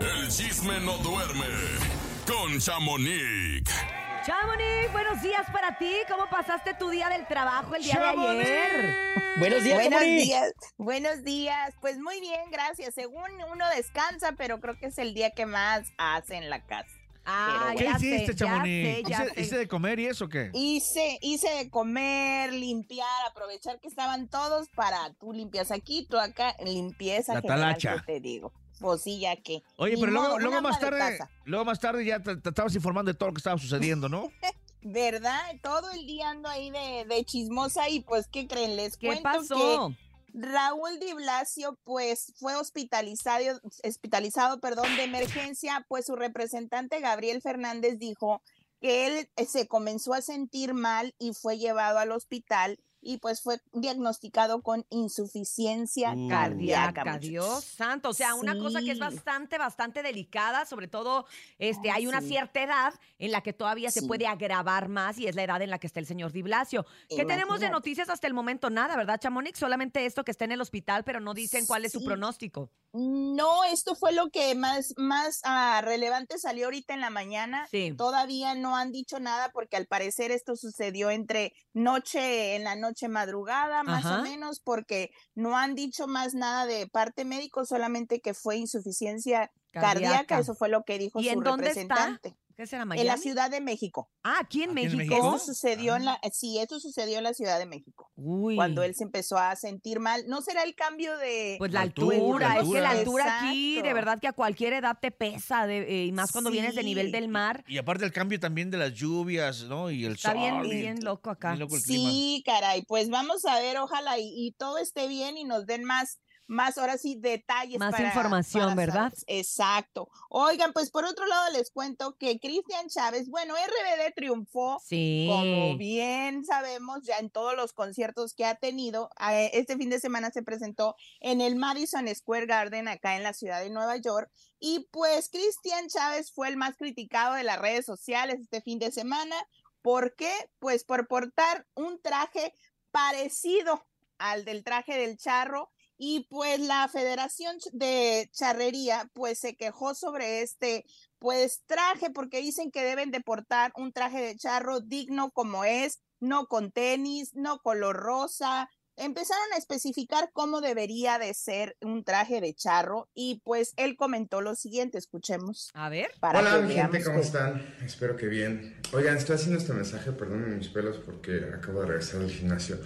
El chisme no duerme con Chamonix. Chamonix, buenos días para ti. ¿Cómo pasaste tu día del trabajo el día de ayer? Buenos días, Buenos Chamonix. días, buenos días. Pues muy bien, gracias. Según uno descansa, pero creo que es el día que más hace en la casa. Ah, ¿Qué ya hiciste, sé, ya Chamonix? sé, ya ¿Hice, sé. hice de comer y eso o qué? Hice, hice de comer, limpiar, aprovechar que estaban todos para tú limpias aquí, tú acá, limpieza La general, talacha. ¿qué te digo. Pues sí, ya que. Oye, Ni pero modo, luego, luego más tarde, luego más tarde ya te, te estabas informando de todo lo que estaba sucediendo, ¿no? ¿Verdad? Todo el día ando ahí de, de chismosa y pues, ¿qué creen? Les ¿Qué cuento pasó? que Raúl Di Blasio, pues, fue hospitalizado, hospitalizado, perdón, de emergencia, pues su representante Gabriel Fernández dijo que él eh, se comenzó a sentir mal y fue llevado al hospital y pues fue diagnosticado con insuficiencia Uh. cardíaca. Dios santo. O sea, una cosa que es bastante, bastante delicada, sobre todo, este, Ah, hay una sí. cierta edad en la que todavía se puede agravar más y es la edad en la que está el señor Di Blasio. ¿Qué tenemos de noticias hasta el momento? Nada, ¿verdad, Chamonix? Solamente esto que está en el hospital, pero no dicen cuál es su pronóstico. No, esto fue lo que más, más ah, relevante salió ahorita en la mañana. Sí. Todavía no han dicho nada porque al parecer esto sucedió entre noche, en la noche madrugada, más Ajá. o menos, porque no han dicho más nada de parte médico, solamente que fue insuficiencia cardíaca. Cardíaca. Eso fue lo que dijo ¿Y su en dónde está? ¿Qué será, En la Ciudad de México. Ah, aquí en Aquí en México. Esto sucedió en Ah. la, sí, esto sucedió en la Ciudad de México. Uy. Cuando él se empezó a sentir mal. ¿No será el cambio de Pues la La altura, es que la altura. aquí, de verdad que a cualquier edad te pesa, de- eh, y más cuando vienes de nivel del mar. Y aparte el cambio también de las lluvias, ¿no? Y el Está sol. bien, y- bien loco acá. bien loco el clima. Sí, caray, pues vamos a ver, ojalá y, y todo esté bien y nos den más, más ahora sí detalles. Más para- información, para ¿verdad? Exacto. Oigan, pues por otro lado les cuento que Cristian Chávez, bueno, RBD triunfó. Sí. Como bien sabemos, ya en todos los conciertos que ha tenido, eh, este fin de semana se presentó en el Madison Square Garden acá en la ciudad de Nueva York. Y pues Cristian Chávez fue el más criticado de las redes sociales este fin de semana. ¿Por qué? Pues por portar un traje parecido al del traje del charro. Y pues la Federación de Charrería pues se quejó sobre este pues traje porque dicen que deben de portar un traje de charro digno como es, no con tenis, no color rosa. Empezaron a especificar cómo debería de ser un traje de charro y pues él comentó lo siguiente, escuchemos. A ver. Para Hola mi gente, ¿cómo que- están? Espero que bien. Oigan, estoy haciendo este mensaje, perdónenme mis pelos porque acabo de regresar del gimnasio.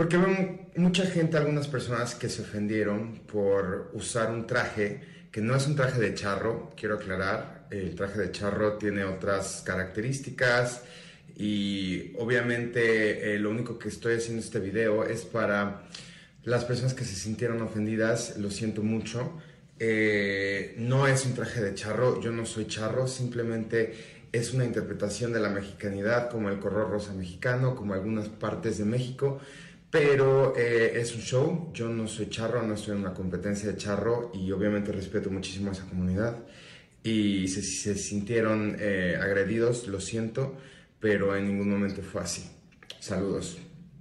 Porque veo mu- mucha gente, algunas personas que se ofendieron por usar un traje que no es un traje de charro, quiero aclarar, el traje de charro tiene otras características y obviamente eh, lo único que estoy haciendo este video es para las personas que se sintieron ofendidas, lo siento mucho. Eh, no es un traje de charro, yo no soy charro, simplemente es una interpretación de la mexicanidad como el color rosa mexicano, como algunas partes de México, pero eh, es un show, yo no soy charro, no estoy en una competencia de charro y obviamente respeto muchísimo a esa comunidad y si se, sintieron eh, agredidos, lo siento, pero en ningún momento fue así. Saludos.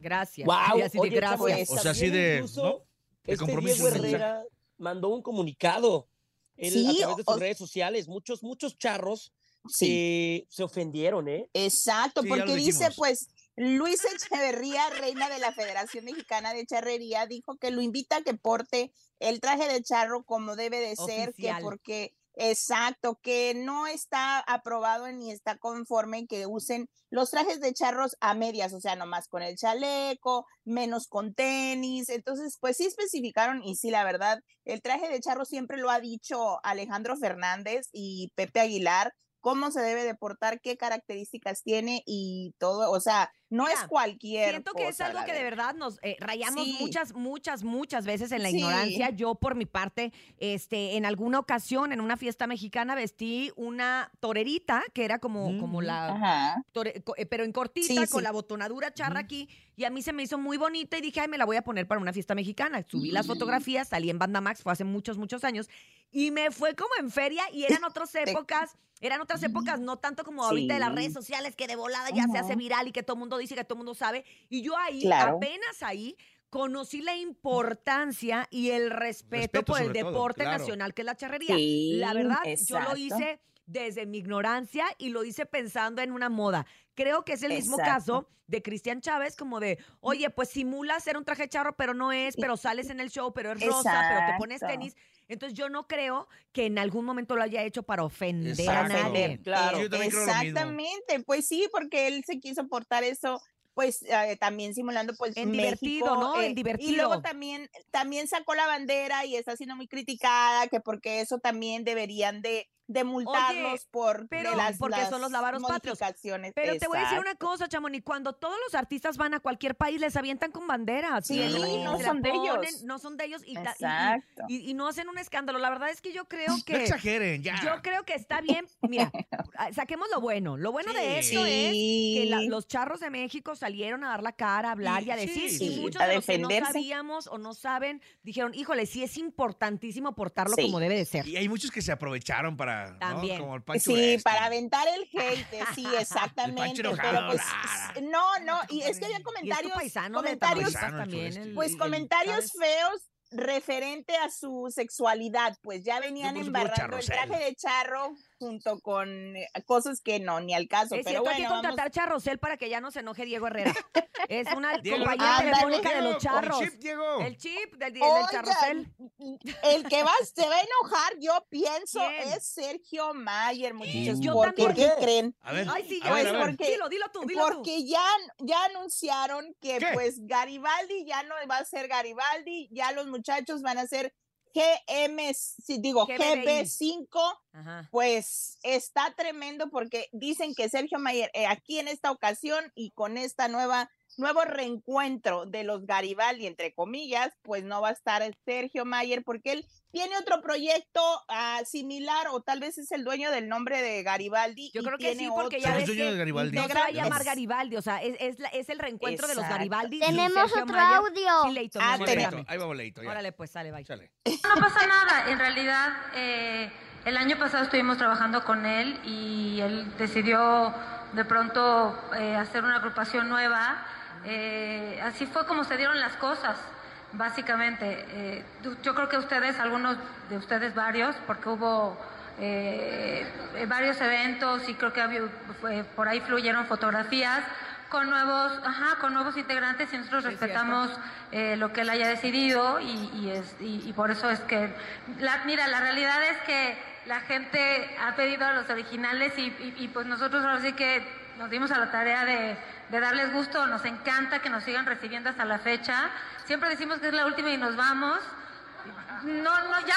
Gracias. Wow, de oye, gracias. O sea, así de, incluso ¿no? De Este compromiso Diego mensaje. Herrera mandó un comunicado él, Sí, a través de sus o- redes sociales. Muchos, muchos charros Sí. se, se ofendieron, ¿eh? Exacto, Sí, porque dice pues Luis Echeverría, reina de la Federación Mexicana de Charrería, dijo que lo invita a que porte el traje de charro como debe de ser, Oficial. que porque exacto, que no está aprobado ni está conforme que usen los trajes de charros a medias, o sea, nomás con el chaleco, menos con tenis. Entonces, pues sí especificaron y sí, la verdad, el traje de charro siempre lo ha dicho Alejandro Fernández y Pepe Aguilar, cómo se debe de portar, qué características tiene y todo, o sea, no es cualquier Siento que es algo la que de verdad. nos eh, rayamos Sí. muchas, muchas, muchas veces en la Sí. ignorancia. Yo, por mi parte, este, en alguna ocasión, en una fiesta mexicana, vestí una torerita, que era como, como la Ajá. tore- eh, pero en cortita, Sí, con la botonadura charra aquí, y a mí se me hizo muy bonita y dije, ay, me la voy a poner para una fiesta mexicana. Subí las fotografías, salí en Banda Max, fue hace muchos, muchos años, y me fue como en feria y eran otras épocas, eran otras épocas, no tanto como ahorita de las redes sociales, que de volada ya se hace viral y que todo el mundo dice que todo el mundo sabe, y yo ahí, Claro. apenas ahí, conocí la importancia y el respeto, Respeto por el sobre todo, deporte claro. nacional que es la charrería. Sí, la verdad, yo exacto. lo hice desde mi ignorancia y lo hice pensando en una moda. Creo que es el mismo Exacto. caso de Cristian Chávez, como de, oye, pues simula ser un traje charro, pero no es, pero sales en el show, pero es rosa, pero te pones Exacto. tenis. Entonces yo no creo que en algún momento lo haya hecho para ofender Exacto. a nadie. Claro. Yo también creo lo mismo. Exactamente, pues sí, porque él se quiso portar eso, pues eh, también simulando pues En México, divertido, ¿no? En eh, Y divertido. luego también, también sacó la bandera y está siendo muy criticada, que porque eso también deberían de, de multarlos por de pero las, porque son los lábaros patrios. Pero te voy a decir una cosa, Chamonix, cuando todos los artistas van a cualquier país, les avientan con banderas. Sí, y no se la son de ellos. No son de ellos y, y- y- Exacto. y- y no hacen un escándalo. La verdad es que yo creo No que... exageren, ya. Yo creo que está bien. Mira, ah, saquemos lo bueno. Lo bueno de Sí. esto es que la- los charros de México salieron a dar la cara, a hablar y, Y- a decir. sí, y sí, muchos a de los que no sabíamos o no saben dijeron, híjole, sí es importantísimo portarlo Sí. como debe de ser. Y hay muchos que se aprovecharon para. También. Como el Pancho Sí, para aventar el hate, sí, exactamente. Pero pues, no, no, y es que había comentarios, paisano comentarios, Paisano, también. El- pues el- comentarios feos referente a su sexualidad, pues ya venían embarrando el traje de charro junto con eh, cosas que no, ni al caso. Es pero cierto, hay bueno, que vamos- contratar Charrosel para que ya no se enoje Diego Herrera. Es una Diego, compañía telefónica de los charros. El chip, Diego. El chip del, del charrosel. el que va, se va a enojar, yo pienso, ¿Quién? es Sergio Mayer, muchachos. Yo ¿Por qué? también. ¿Qué creen? A ver. Ay, sí, a ya ver, ves, a ver. porque- Dilo, dilo tú, dilo tú. Porque ya, ya anunciaron que ¿Qué? pues Garibaldi ya no va a ser Garibaldi, ya los muchachos van a ser GM, digo GBI. GB5, Ajá. pues está tremendo porque dicen que Sergio Mayer eh, aquí en esta ocasión y con esta nueva nuevo reencuentro de los Garibaldi entre comillas, pues no va a estar Sergio Mayer porque él tiene otro proyecto ah, similar o tal vez es el dueño del nombre de Garibaldi. Yo y creo que tiene sí, porque ya ¿Eres ves dueño que de Garibaldi? no se va a llamar Garibaldi, o sea, es, es, la- es el reencuentro de los. Garibaldi. Tenemos Sergio otro Mayer. audio. Sí, Ah, tenemos. Ahí va boleto, ya. Órale, pues, sale, bye. No pasa nada, en realidad eh, el año pasado estuvimos trabajando con él y él decidió de pronto eh, hacer una agrupación nueva. Eh, así fue como se dieron las cosas, básicamente. Eh, yo creo que ustedes, algunos de ustedes varios, porque hubo eh, eh, varios eventos y creo que había- por ahí fluyeron fotografías con nuevos, ajá, con nuevos integrantes y nosotros Sí, respetamos eh, lo que él haya decidido y, y es, y, y por eso es que, la, mira, la realidad es que la gente ha pedido a los originales y, y- y, pues nosotros ahora sí que nos dimos a la tarea de, de darles gusto, nos encanta que nos sigan recibiendo hasta la fecha. Siempre decimos que es la última y nos vamos. No, no, ya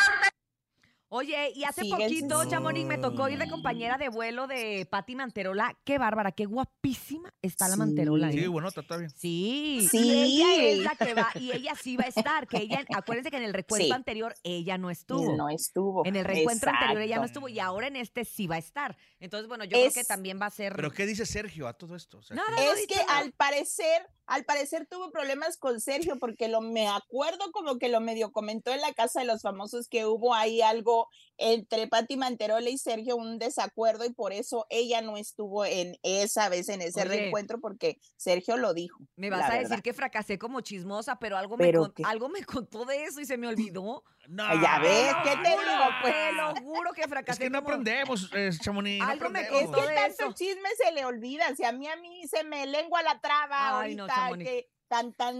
Oye, y hace poquito, Chamonix, me tocó ir de compañera de vuelo de Patti Manterola. Qué bárbara, qué guapísima está la Sí. Manterola. Sí, ¿eh? bueno, está está bien. Sí, Sí. y ella es la que va, y ella sí va a estar, que ella, acuérdense que en el recuento Sí. anterior ella no estuvo. No estuvo. En el reencuentro anterior ella no estuvo y ahora en este sí va a estar. Entonces, bueno, yo creo que también va a ser. ¿Pero qué dice Sergio a todo esto? O sea, Nada, que- no ha Es que al parecer, al parecer tuvo problemas con Sergio porque lo me acuerdo como que lo medio comentó en la casa de los famosos que hubo ahí algo entre Patti Manterola y Sergio, un desacuerdo y por eso ella no estuvo en esa vez en ese Oye. reencuentro porque Sergio lo dijo. Me vas a decir que fracasé como chismosa, pero algo, ¿Pero me, con- algo me contó de eso y se me olvidó. No, ya ves, ¿qué te no, digo? Pues Te lo juro que Es fracasé. que no como- aprendemos, eh, Chamonix. no Algo me Es que de tanto eso. chisme se le olvida. Si a mí, a mí se me lengua la traba Ay, no, Chamonix. que tan, tan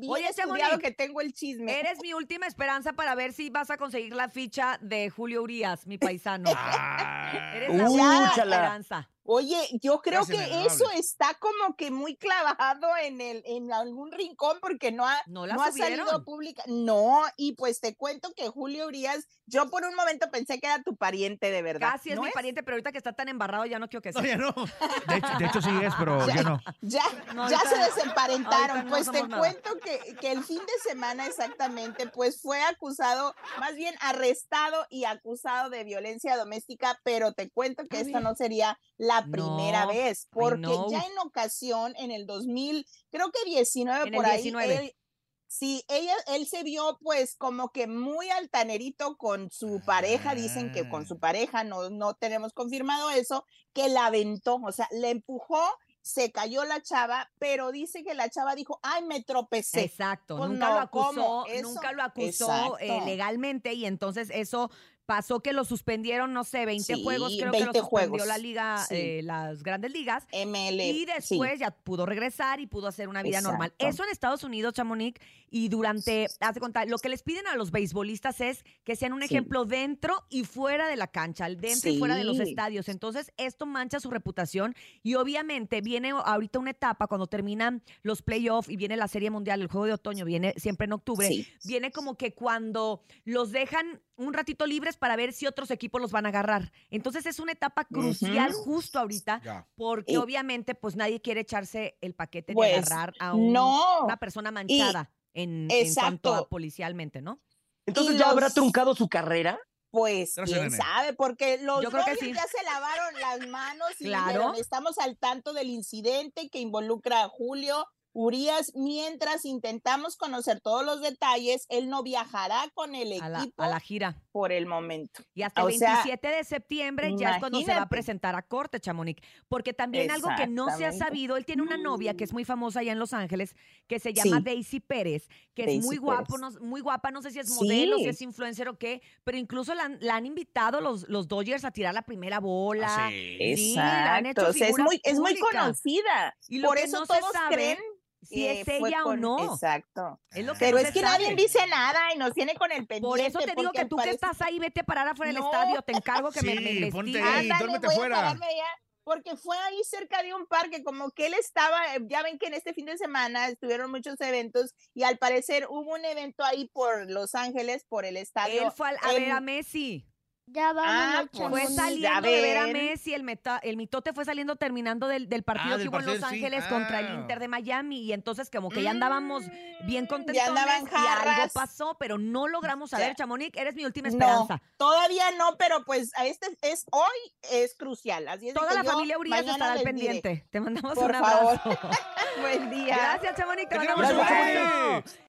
bien Oye, estudiado que tengo el chisme. Eres mi última esperanza para ver si vas a conseguir la ficha de Julio Urias, mi paisano. Ah. Eres la última esperanza. Oye, yo creo Gracias, que eso está como que muy clavado en el en algún rincón porque no ha ¿No la no ha salido pública. No, y pues te cuento que Julio Urias, yo por un momento pensé que era tu pariente de verdad. Casi es ¿no mi pariente, pero ahorita que está tan embarrado ya no quiero que No, sea. ya no. De hecho, de hecho sí es, pero ya no. Ya, No, ya ahorita- se desemparentaron. no pues te nada. cuento que, que el fin de semana exactamente, pues fue acusado, más bien arrestado y acusado de violencia doméstica, pero te cuento que A esta no sería la primera No, vez, porque ya en ocasión, en el 2000, creo que 19 En por ahí, 19. él- Sí, ella, él se vio pues como que muy altanerito con su pareja, dicen que con Ah. su pareja, no, no tenemos confirmado eso, que la aventó, o sea, le empujó se cayó la chava, pero dice que la chava dijo, ay, me tropecé. Exacto, Pues nunca no, lo acusó, nunca lo acusó eh, Exacto. legalmente y entonces eso pasó que lo suspendieron, no sé, 20 Sí, juegos, creo que 20 lo suspendió juegos, la liga, sí. eh, las grandes ligas. ML. Y sí. después ya pudo regresar y pudo hacer una vida normal. Eso en Estados Unidos, Chamonix, y durante, hace contar, lo que les piden a los beisbolistas es que sean un ejemplo dentro y fuera de la cancha, dentro y fuera de los estadios. Entonces, esto mancha su reputación y obviamente viene ahorita una etapa cuando terminan los playoffs y viene la Serie Mundial, el Juego de Otoño, viene siempre en octubre. Viene como que cuando los dejan un ratito libres para ver si otros equipos los van a agarrar. Entonces es una etapa crucial justo ahorita porque Y- obviamente pues nadie quiere echarse el paquete de Pues, agarrar a un- no. una persona manchada en, en cuanto a policialmente, ¿no? Entonces ya habrá truncado su carrera. Pues Gracias, quién nene. sabe, porque los Yo creo que Dodgers sí. ya se lavaron las manos y Claro. dijeron, estamos al tanto del incidente que involucra a Julio Urias. Mientras intentamos conocer todos los detalles, él no viajará con el A la, equipo a la gira. por el momento. Y hasta el O sea, 27 de septiembre ya es cuando se va a presentar a corte, Chamonix. Porque también algo que no se ha sabido, él tiene una novia que es muy famosa allá en Los Ángeles, que se Sí. llama Daisy Pérez, que es muy guapo, no, muy guapa, no sé si es modelo, si es influencer o qué, pero incluso la han, la han invitado los, los Dodgers a tirar la primera bola. Ah, sí. Sí, la han hecho Exacto. o sea, es muy, es muy conocida. Y Por eso no todos sabe creen si que es ella o no. Exacto. Es lo que Pero no es que nadie sabe. dice nada y nos tiene con el pendiente. Por eso te digo que tú que parecer- estás ahí, vete a parar afuera del No. estadio, te encargo que me, me Sí, ponte ahí. Ándale, duérmete voy a fuera. pararme allá, porque fue ahí cerca de un parque, como que él estaba, eh, ya ven que en este fin de semana estuvieron muchos eventos y al parecer hubo un evento ahí por Los Ángeles, por el estadio. Él fue al- a ver a Messi. Ya Ah, vámonos, pues, Fue saliendo de ver a. Messi, el, meta- el mitote fue saliendo terminando del, del partido Ah, que del hubo en Los sí. Ángeles contra el Ah. Inter de Miami y entonces como que ya andábamos bien Mm, contentos ya andaban y algo pasó, pero no logramos saber, Ya. Chamonix, eres mi última No, esperanza. todavía no, pero pues a este es hoy es crucial. Así es de Toda la yo familia Urias estará al diré. pendiente. Te mandamos Por un abrazo. favor. Buen día. Gracias, Chamonix, te Te mandamos un. Moni.